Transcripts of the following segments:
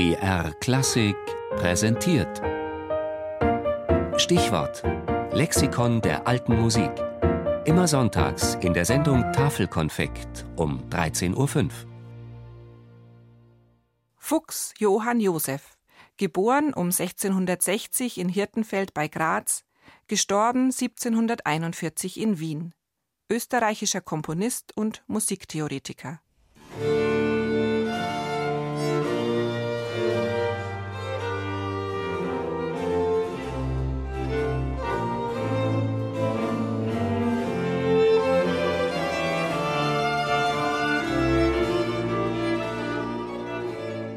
BR Klassik präsentiert. Stichwort: Lexikon der alten Musik. Immer sonntags in der Sendung Tafelkonfekt um 13.05 Uhr. Fuchs Johann Josef, geboren um 1660 in Hirtenfeld bei Graz, gestorben 1741 in Wien. Österreichischer Komponist und Musiktheoretiker.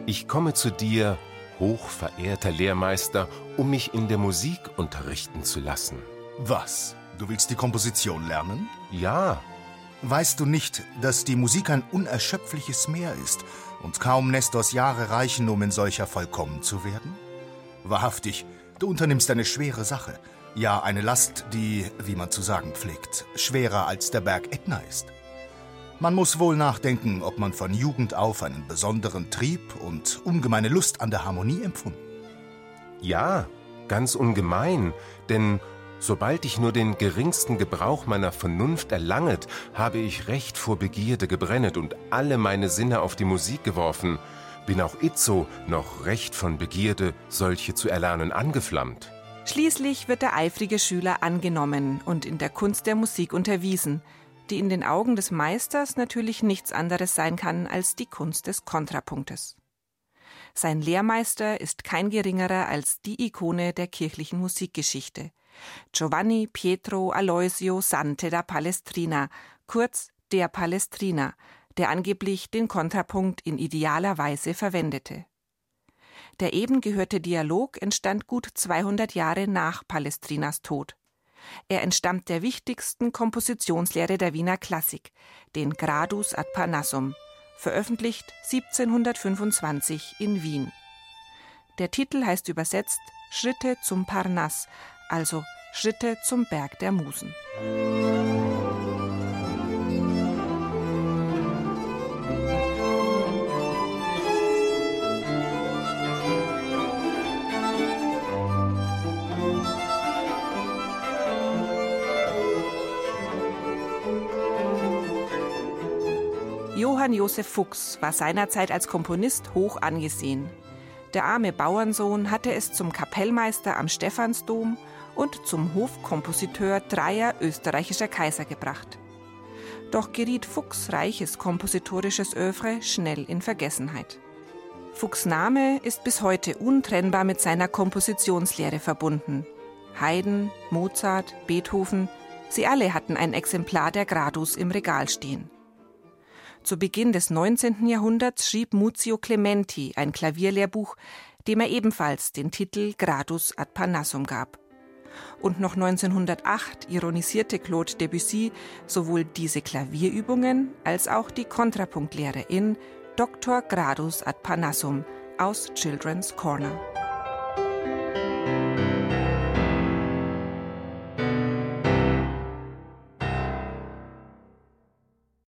Ich komme zu dir, hochverehrter Lehrmeister, um mich in der Musik unterrichten zu lassen. Was? Du willst die Komposition lernen? Ja. Weißt du nicht, dass die Musik ein unerschöpfliches Meer ist und kaum Nestors Jahre reichen, um in solcher vollkommen zu werden? Wahrhaftig, du unternimmst eine schwere Sache. Ja, eine Last, die, wie man zu sagen pflegt, schwerer als der Berg Ätna ist. Man muss wohl nachdenken, ob man von Jugend auf einen besonderen Trieb und ungemeine Lust an der Harmonie empfunden. Ja, ganz ungemein, denn sobald ich nur den geringsten Gebrauch meiner Vernunft erlanget, habe ich recht vor Begierde gebrennet und alle meine Sinne auf die Musik geworfen, bin auch itzo noch recht von Begierde, solche zu erlernen, angeflammt. Schließlich wird der eifrige Schüler angenommen und in der Kunst der Musik unterwiesen – die in den Augen des Meisters natürlich nichts anderes sein kann als die Kunst des Kontrapunktes. Sein Lehrmeister ist kein geringerer als die Ikone der kirchlichen Musikgeschichte, Giovanni Pietro Aloisio Sante da Palestrina, kurz der Palestrina, der angeblich den Kontrapunkt in idealer Weise verwendete. Der eben gehörte Dialog entstand gut 200 Jahre nach Palestrinas Tod. Er entstammt der wichtigsten Kompositionslehre der Wiener Klassik, den Gradus ad Parnassum, veröffentlicht 1725 in Wien. Der Titel heißt übersetzt Schritte zum Parnass, also Schritte zum Berg der Musen. Johann Josef Fuchs war seinerzeit als Komponist hoch angesehen. Der arme Bauernsohn hatte es zum Kapellmeister am Stephansdom und zum Hofkompositeur dreier österreichischer Kaiser gebracht. Doch geriet Fuchs reiches kompositorisches Övre schnell in Vergessenheit. Fuchs Name ist bis heute untrennbar mit seiner Kompositionslehre verbunden. Haydn, Mozart, Beethoven, sie alle hatten ein Exemplar der Gradus im Regal stehen. Zu Beginn des 19. Jahrhunderts schrieb Muzio Clementi ein Klavierlehrbuch, dem er ebenfalls den Titel Gradus ad Parnassum gab. Und noch 1908 ironisierte Claude Debussy sowohl diese Klavierübungen als auch die Kontrapunktlehre in Dr. Gradus ad Parnassum aus Children's Corner.